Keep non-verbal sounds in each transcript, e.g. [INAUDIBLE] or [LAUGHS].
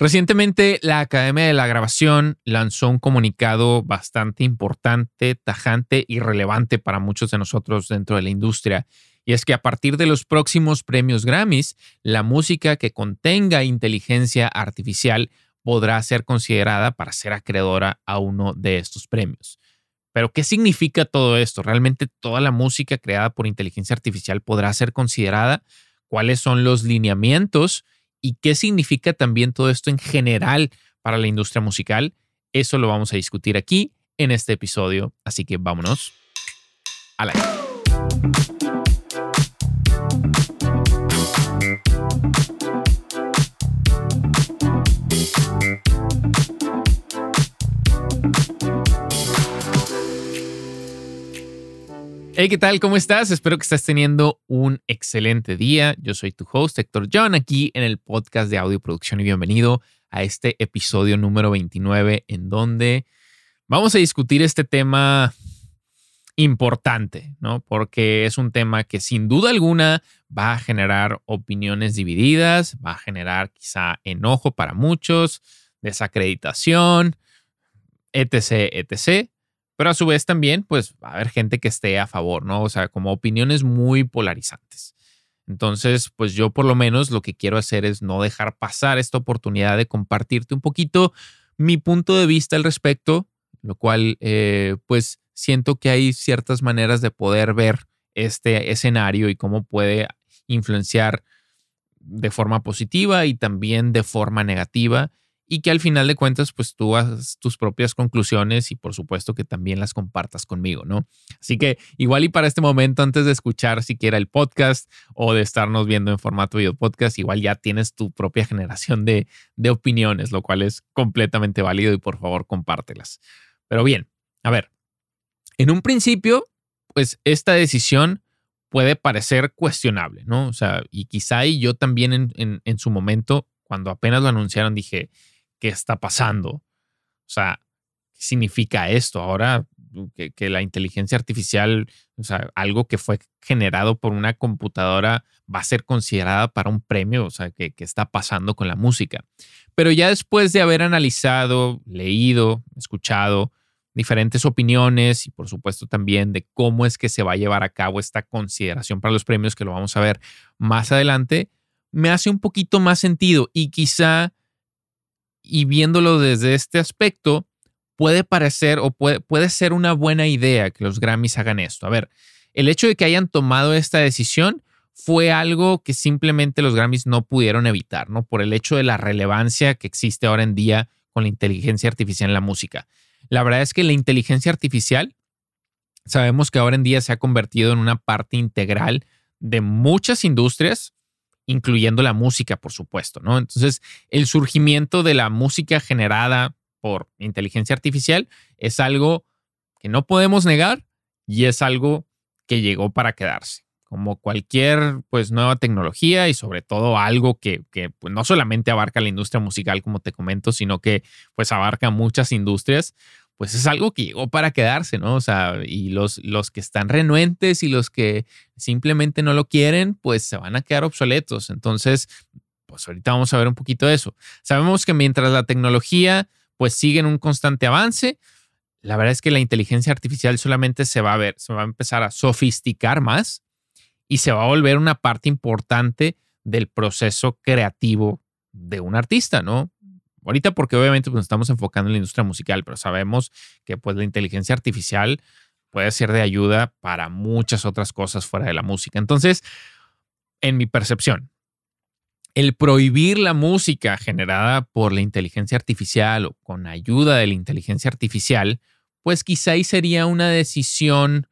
Recientemente, la Academia de la Grabación lanzó un comunicado bastante importante, tajante y relevante para muchos de nosotros dentro de la industria. Y es que a partir de los próximos premios Grammys, la música que contenga inteligencia artificial podrá ser considerada para ser acreedora a uno de estos premios. Pero, ¿qué significa todo esto? ¿Realmente toda la música creada por inteligencia artificial podrá ser considerada? ¿Cuáles son los lineamientos? Y qué significa también todo esto en general para la industria musical. Eso lo vamos a discutir aquí en este episodio, así que vámonos a la... Hey, ¿qué tal? ¿Cómo estás? Espero que estés teniendo un excelente día. Yo soy tu host, Héctor John, aquí en el podcast de audio producción y bienvenido a este episodio número 29 en donde vamos a discutir este tema importante, ¿no? Porque es un tema que sin duda alguna va a generar opiniones divididas, va a generar quizá enojo para muchos, desacreditación, etc., etc pero a su vez también, pues va a haber gente que esté a favor, ¿no? O sea, como opiniones muy polarizantes. Entonces, pues yo por lo menos lo que quiero hacer es no dejar pasar esta oportunidad de compartirte un poquito mi punto de vista al respecto, lo cual, eh, pues siento que hay ciertas maneras de poder ver este escenario y cómo puede influenciar de forma positiva y también de forma negativa y que al final de cuentas, pues tú hagas tus propias conclusiones y por supuesto que también las compartas conmigo, ¿no? Así que igual y para este momento, antes de escuchar siquiera el podcast o de estarnos viendo en formato video podcast, igual ya tienes tu propia generación de, de opiniones, lo cual es completamente válido y por favor compártelas. Pero bien, a ver, en un principio, pues esta decisión puede parecer cuestionable, ¿no? O sea, y quizá y yo también en, en, en su momento, cuando apenas lo anunciaron, dije, qué está pasando. O sea, ¿qué significa esto? Ahora que, la inteligencia artificial, o sea, algo que fue generado por una computadora va a ser considerada para un premio, o sea, ¿qué, está pasando con la música? Pero ya después de haber analizado, leído, escuchado diferentes opiniones y por supuesto también de cómo es que se va a llevar a cabo esta consideración para los premios, que lo vamos a ver más adelante, me hace un poquito más sentido y quizá y viéndolo desde este aspecto, puede parecer o puede, puede ser una buena idea que los Grammys hagan esto. A ver, el hecho de que hayan tomado esta decisión fue algo que simplemente los Grammys no pudieron evitar, ¿no? Por el hecho de la relevancia que existe ahora en día con la inteligencia artificial en la música. La verdad es que la inteligencia artificial, sabemos que ahora en día se ha convertido en una parte integral de muchas industrias, incluyendo la música, por supuesto, ¿no? Entonces, el surgimiento de la música generada por inteligencia artificial es algo que no podemos negar y es algo que llegó para quedarse. Como cualquier pues, nueva tecnología y sobre todo algo que, que pues, no solamente abarca la industria musical, como te comento, sino que pues abarca muchas industrias, pues es algo que llegó para quedarse, ¿no? O sea, y los, los que están renuentes y los que simplemente no lo quieren, pues se van a quedar obsoletos. Entonces, pues ahorita vamos a ver un poquito de eso. Sabemos que mientras la tecnología pues sigue en un constante avance, la verdad es que la inteligencia artificial solamente se va a ver, se va a empezar a sofisticar más y se va a volver una parte importante del proceso creativo de un artista, ¿no? Ahorita porque obviamente pues, nos estamos enfocando en la industria musical, pero sabemos que pues la inteligencia artificial puede ser de ayuda para muchas otras cosas fuera de la música. Entonces, en mi percepción, el prohibir la música generada por la inteligencia artificial o con ayuda de la inteligencia artificial, pues quizá ahí sería una decisión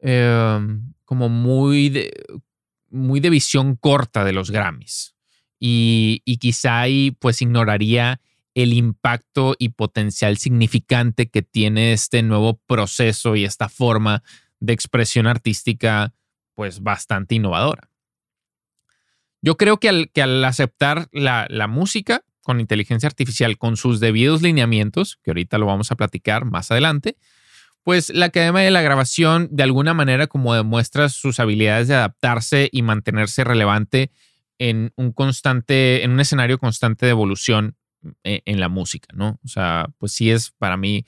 em, como muy de, muy de visión corta de los Grammys. Y, y quizá ahí pues ignoraría el impacto y potencial significante que tiene este nuevo proceso y esta forma de expresión artística, pues bastante innovadora. Yo creo que al, aceptar la, la música con inteligencia artificial, con sus debidos lineamientos, que ahorita lo vamos a platicar más adelante, pues la Academia de la Grabación de alguna manera como demuestra sus habilidades de adaptarse y mantenerse relevante en un constante, en un escenario constante de evolución e, en, la música, ¿no? O sea, pues sí es para mí,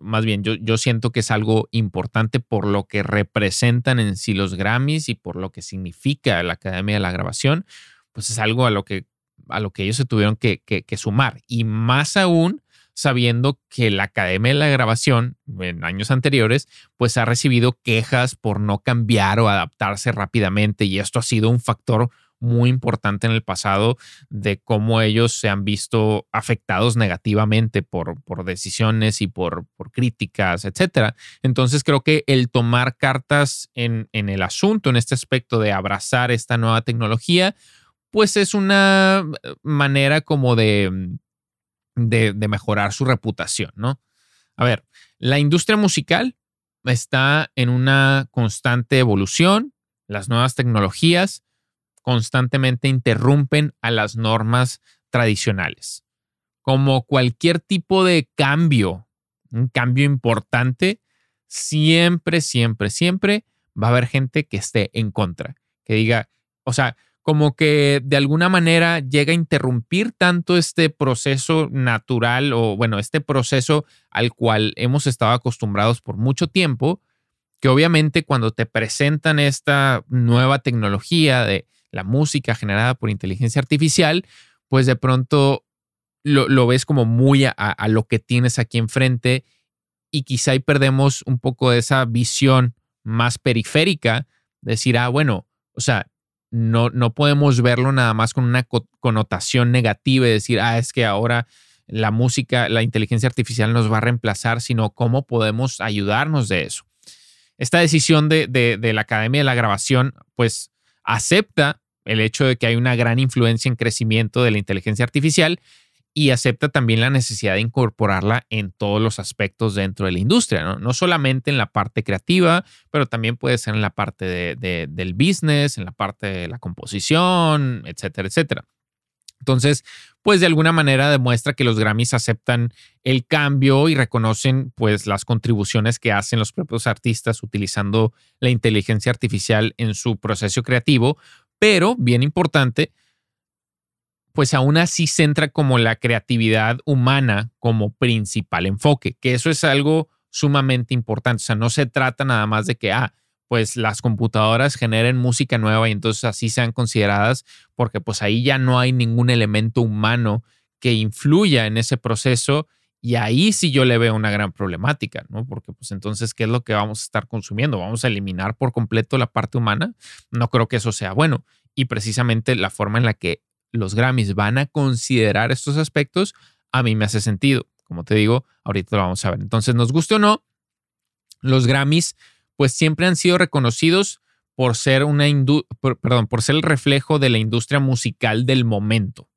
más bien, yo, yo siento que es algo importante por lo que representan en sí los Grammys y por lo que significa la Academia de la Grabación, pues es algo a lo que, a lo que ellos se tuvieron que, que sumar. Y más aún sabiendo que la Academia de la Grabación en años anteriores pues ha recibido quejas por no cambiar o adaptarse rápidamente y esto ha sido un factor muy importante en el pasado de cómo ellos se han visto afectados negativamente por, por decisiones y por, por críticas, etcétera. Entonces creo que el tomar cartas en, en el asunto, en este aspecto de abrazar esta nueva tecnología, pues es una manera como de de, mejorar su reputación, ¿no? A ver, la industria musical está en una constante evolución, las nuevas tecnologías constantemente interrumpen a las normas tradicionales. Como cualquier tipo de cambio, un cambio importante, siempre, siempre, siempre va a haber gente que esté en contra, que diga, o sea, como que de alguna manera llega a interrumpir tanto este proceso natural o bueno, este proceso al cual hemos estado acostumbrados por mucho tiempo, que obviamente cuando te presentan esta nueva tecnología de la música generada por inteligencia artificial, pues de pronto lo, ves como muy a, lo que tienes aquí enfrente y quizá ahí perdemos un poco de esa visión más periférica, decir, ah, bueno, o sea, no, no podemos verlo nada más con una connotación negativa y decir, ah, es que ahora la música, la inteligencia artificial nos va a reemplazar, sino cómo podemos ayudarnos de eso. Esta decisión de, de, la Academia de la Grabación, pues acepta el hecho de que hay una gran influencia en crecimiento de la inteligencia artificial y acepta también la necesidad de incorporarla en todos los aspectos dentro de la industria, no, no solamente en la parte creativa, pero también puede ser en la parte de, del business, en la parte de la composición, etcétera, etcétera. Entonces, pues de alguna manera demuestra que los Grammys aceptan el cambio y reconocen pues las contribuciones que hacen los propios artistas utilizando la inteligencia artificial en su proceso creativo, pero bien importante, pues aún así centra como la creatividad humana como principal enfoque, que eso es algo sumamente importante. O sea, no se trata nada más de que, ah, pues las computadoras generen música nueva y entonces así sean consideradas, porque pues ahí ya no hay ningún elemento humano que influya en ese proceso y ahí sí yo le veo una gran problemática, ¿no? Porque pues entonces, ¿qué es lo que vamos a estar consumiendo? ¿Vamos a eliminar por completo la parte humana? No creo que eso sea bueno. Y precisamente la forma en la que los Grammys van a considerar estos aspectos, a mí me hace sentido. Como te digo, ahorita lo vamos a ver. Entonces, nos guste o no, los Grammys pues siempre han sido reconocidos por ser una perdón, por ser el reflejo de la industria musical del momento.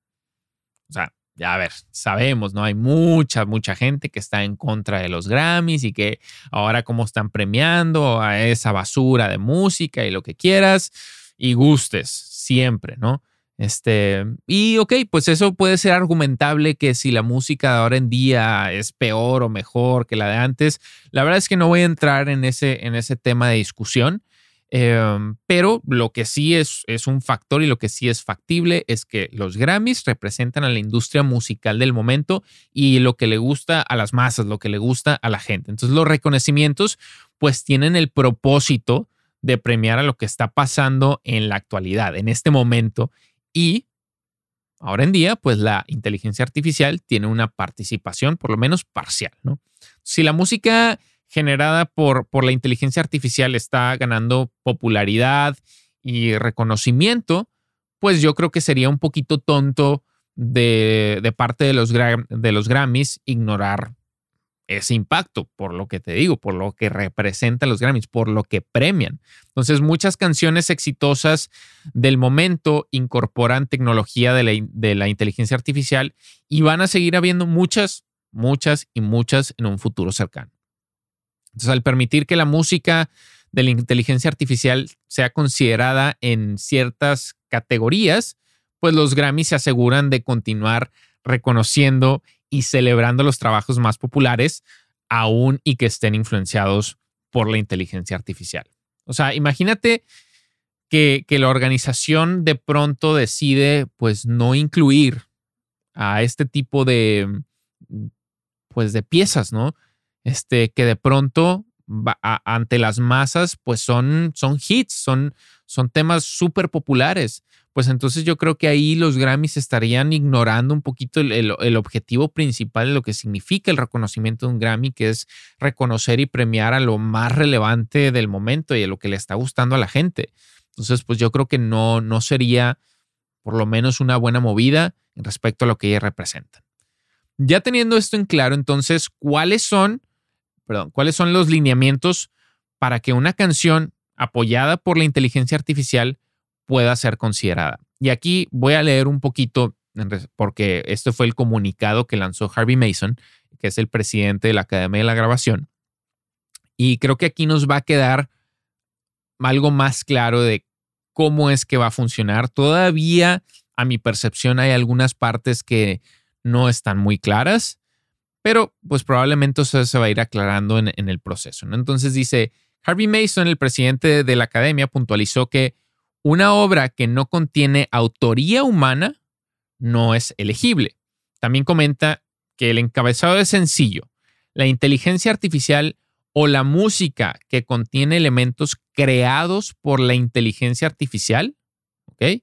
A ver, sabemos, ¿no? Hay mucha, mucha gente que está en contra de los Grammys y que ahora como están premiando a esa basura de música y lo que quieras y gustes siempre, ¿no? Este, y ok, pues eso puede ser argumentable que si la música de ahora en día es peor o mejor que la de antes. La verdad es que no voy a entrar en ese, en ese tema de discusión, em, pero lo que sí es, es un factor y lo que sí es factible es que los Grammys representan a la industria musical del momento y lo que le gusta a las masas, lo que le gusta a la gente. Entonces los reconocimientos pues tienen el propósito de premiar a lo que está pasando en la actualidad, en este momento y ahora en día, pues la inteligencia artificial tiene una participación por lo menos parcial, ¿no? Si la música generada por, por la inteligencia artificial está ganando popularidad y reconocimiento, pues yo creo que sería un poquito tonto de, de parte de los, de los Grammys ignorar ese impacto, por lo que te digo, por lo que representan los Grammys, por lo que premian. Entonces, muchas canciones exitosas del momento incorporan tecnología de la, de la inteligencia artificial y van a seguir habiendo muchas, muchas y muchas en un futuro cercano. Entonces, al permitir que la música de la inteligencia artificial sea considerada en ciertas categorías, pues los Grammys se aseguran de continuar reconociendo y celebrando los trabajos más populares, aún y que estén influenciados por la inteligencia artificial. O sea, imagínate que, la organización de pronto decide pues no incluir a este tipo de, pues, de piezas, ¿no? Este, que de pronto ante las masas, pues son, son hits, son, son temas súper populares. Pues entonces yo creo que ahí los Grammys estarían ignorando un poquito el, el, objetivo principal de lo que significa el reconocimiento de un Grammy, que es reconocer y premiar a lo más relevante del momento y a lo que le está gustando a la gente. Entonces, pues yo creo que no, no sería por lo menos una buena movida respecto a lo que ella representa. Ya teniendo esto en claro, entonces, ¿cuáles son perdón, cuáles son los lineamientos para que una canción apoyada por la inteligencia artificial pueda ser considerada. Y aquí voy a leer un poquito, porque este fue el comunicado que lanzó Harvey Mason, que es el presidente de la Academia de la Grabación. Y creo que aquí nos va a quedar algo más claro de cómo es que va a funcionar. Todavía, a mi percepción, hay algunas partes que no están muy claras pero pues probablemente eso se va a ir aclarando en, el proceso. ¿no? Entonces dice, Harvey Mason, el presidente de la academia, puntualizó que una obra que no contiene autoría humana no es elegible. También comenta que el encabezado es sencillo. La inteligencia artificial o la música que contiene elementos creados por la inteligencia artificial, ¿ok?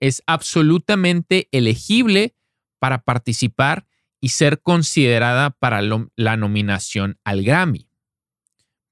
Es absolutamente elegible para participar y ser considerada para la nominación al Grammy.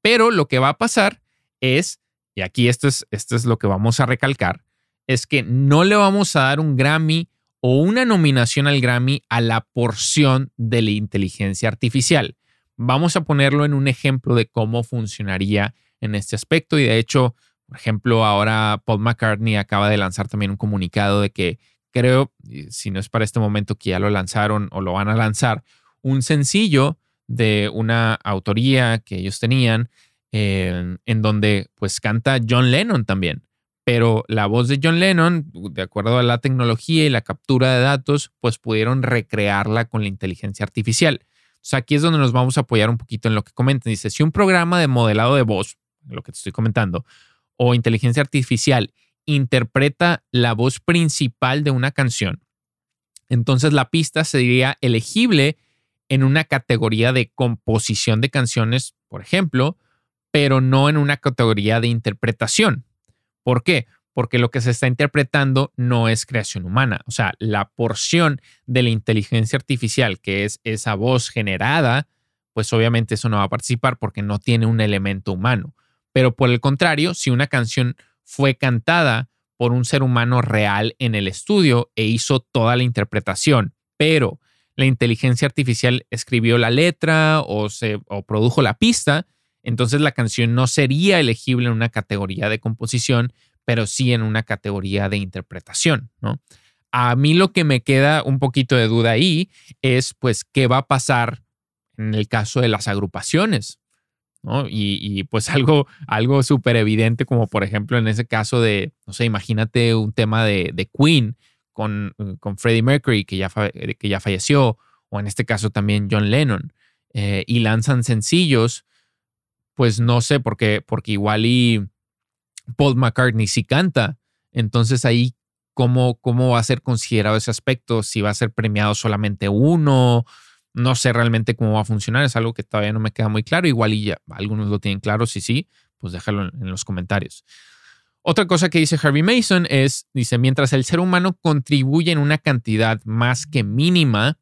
Pero lo que va a pasar es, y aquí esto es, esto es lo que vamos a recalcar, es que no le vamos a dar un Grammy o una nominación al Grammy a la porción de la inteligencia artificial. Vamos a ponerlo en un ejemplo de cómo funcionaría en este aspecto y de hecho, por ejemplo, ahora Paul McCartney acaba de lanzar también un comunicado de que creo, si no es para este momento que ya lo lanzaron o lo van a lanzar, un sencillo de una autoría que ellos tenían en donde pues canta John Lennon también. Pero la voz de John Lennon, de acuerdo a la tecnología y la captura de datos, pues pudieron recrearla con la inteligencia artificial. Sea, aquí es donde nos vamos a apoyar un poquito en lo que comentan. Dice, si un programa de modelado de voz, lo que te estoy comentando, o inteligencia artificial interpreta la voz principal de una canción, entonces la pista sería elegible en una categoría de composición de canciones, por ejemplo, pero no en una categoría de interpretación. ¿Por qué? Porque lo que se está interpretando no es creación humana. O sea, la porción de la inteligencia artificial, que es esa voz generada, pues obviamente eso no va a participar porque no tiene un elemento humano. Pero por el contrario, si una canción fue cantada por un ser humano real en el estudio e hizo toda la interpretación, pero la inteligencia artificial escribió la letra o, se, produjo la pista, entonces la canción no sería elegible en una categoría de composición, pero sí en una categoría de interpretación, ¿no? A mí lo que me queda un poquito de duda ahí es, pues, qué va a pasar en el caso de las agrupaciones. Y, pues [LAUGHS] algo, algo súper evidente, como por ejemplo en ese caso de, no sé, imagínate un tema de, Queen con, con, Freddie Mercury, que ya, que ya falleció, o en este caso también John Lennon, eh, y lanzan sencillos, pues no sé, porque, porque igual y Paul McCartney sí canta, entonces ahí, ¿cómo, ¿cómo va a ser considerado ese aspecto? Si va a ser premiado solamente uno, no sé realmente cómo va a funcionar, es algo que todavía no me queda muy claro. Igual y ya algunos lo tienen claro, si sí, pues déjalo en los comentarios. Otra cosa que dice Harvey Mason es, dice, mientras el ser humano contribuye en una cantidad más que mínima,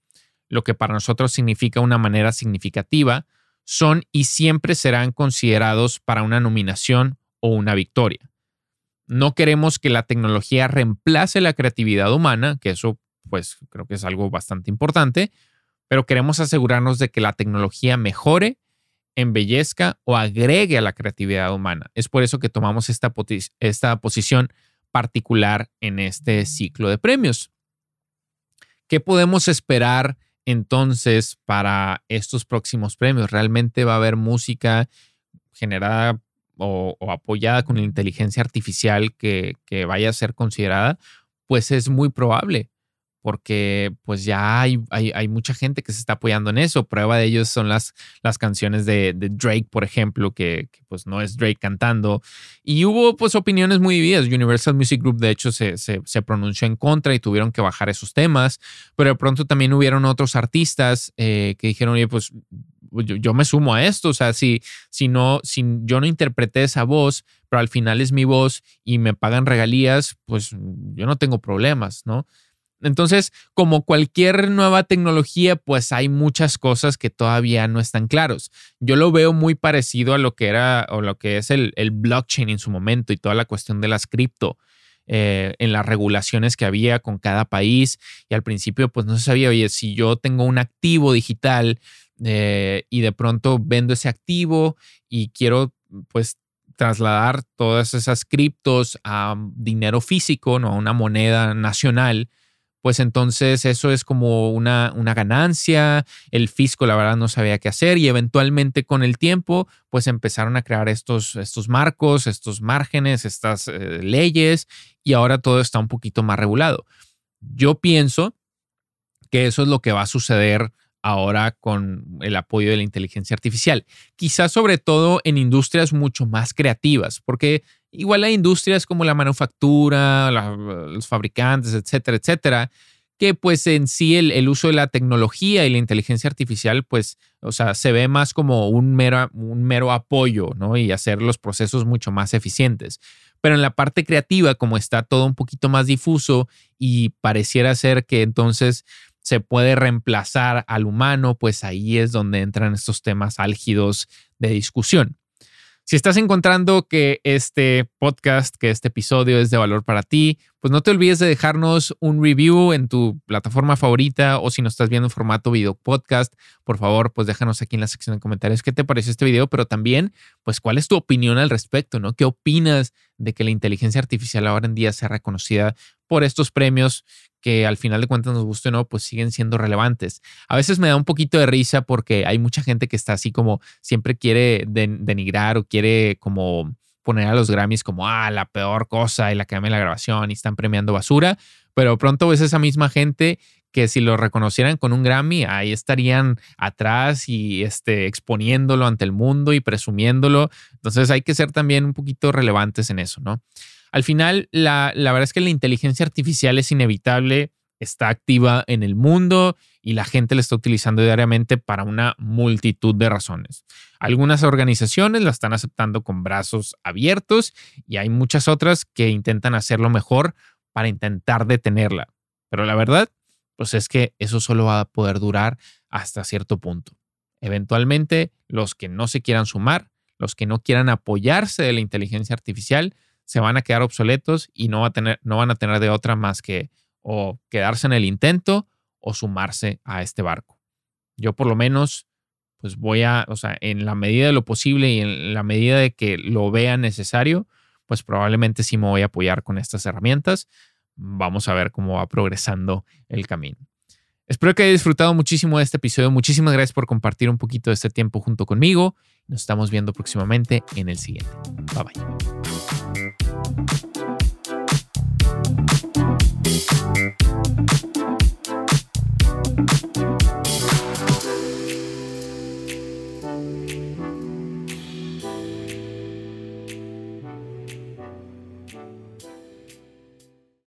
lo que para nosotros significa una manera significativa, son y siempre serán considerados para una nominación o una victoria. No queremos que la tecnología reemplace la creatividad humana, que eso pues creo que es algo bastante importante, pero queremos asegurarnos de que la tecnología mejore, embellezca o agregue a la creatividad humana. Es por eso que tomamos esta, esta posición particular en este ciclo de premios. ¿Qué podemos esperar entonces para estos próximos premios? ¿Realmente va a haber música generada o, apoyada con inteligencia artificial que, vaya a ser considerada? Pues es muy probable porque pues ya hay, hay, mucha gente que se está apoyando en eso. Prueba de ello son las, las canciones de, Drake, por ejemplo, que, pues no es Drake cantando. Y hubo pues opiniones muy divididas. Universal Music Group de hecho se, se, pronunció en contra y tuvieron que bajar esos temas, pero de pronto también hubieron otros artistas eh, que dijeron, oye, pues yo, me sumo a esto, o sea, si, si, no, si yo no interpreté esa voz, pero al final es mi voz y me pagan regalías, pues yo no tengo problemas, ¿no? Entonces, como cualquier nueva tecnología, pues hay muchas cosas que todavía no están claros. Yo lo veo muy parecido a lo que era o lo que es el, blockchain en su momento y toda la cuestión de las cripto. Eh, en las regulaciones que había con cada país y al principio pues no se sabía, oye, si yo tengo un activo digital eh, y de pronto vendo ese activo y quiero pues trasladar todas esas criptos a dinero físico, ¿no? a una moneda nacional, pues entonces eso es como una, una, ganancia, el fisco la verdad no sabía qué hacer y eventualmente con el tiempo pues empezaron a crear estos, estos marcos, estos márgenes, estas eh, leyes y ahora todo está un poquito más regulado. Yo pienso que eso es lo que va a suceder ahora con el apoyo de la inteligencia artificial. Quizás sobre todo en industrias mucho más creativas, porque igual hay industrias como la manufactura, los fabricantes, etcétera, etcétera, que pues en sí el, uso de la tecnología y la inteligencia artificial, pues, o sea, se ve más como un mero, un mero apoyo, ¿no? Y hacer los procesos mucho más eficientes. Pero en la parte creativa, como está todo un poquito más difuso y pareciera ser que entonces se puede reemplazar al humano, pues ahí es donde entran estos temas álgidos de discusión. Si estás encontrando que este podcast, que este episodio es de valor para ti, pues no te olvides de dejarnos un review en tu plataforma favorita o si nos estás viendo en formato video podcast, por favor, pues déjanos aquí en la sección de comentarios qué te pareció este video, pero también, pues cuál es tu opinión al respecto, ¿no? ¿Qué opinas de que la inteligencia artificial ahora en día sea reconocida por estos premios que al final de cuentas nos guste o no, pues siguen siendo relevantes. A veces me da un poquito de risa porque hay mucha gente que está así como siempre quiere denigrar o quiere como poner a los Grammys como, ah, la peor cosa y la que ame la grabación y están premiando basura, pero pronto ves esa misma gente que si lo reconocieran con un Grammy, ahí estarían atrás y este, exponiéndolo ante el mundo y presumiéndolo. Entonces hay que ser también un poquito relevantes en eso, ¿no? Al final, la, verdad es que la inteligencia artificial es inevitable, está activa en el mundo y la gente la está utilizando diariamente para una multitud de razones. Algunas organizaciones la están aceptando con brazos abiertos y hay muchas otras que intentan hacerlo mejor para intentar detenerla. Pero la verdad, pues es que eso solo va a poder durar hasta cierto punto. Eventualmente, los que no se quieran sumar, los que no quieran apoyarse de la inteligencia artificial, se van a quedar obsoletos y no, va a tener, no van a tener de otra más que o quedarse en el intento o sumarse a este barco. Yo por lo menos, pues voy a, o sea, en la medida de lo posible y en la medida de que lo vea necesario, pues probablemente sí me voy a apoyar con estas herramientas. Vamos a ver cómo va progresando el camino. Espero que haya disfrutado muchísimo de este episodio. Muchísimas gracias por compartir un poquito de este tiempo junto conmigo. Nos estamos viendo próximamente en el siguiente. Bye bye.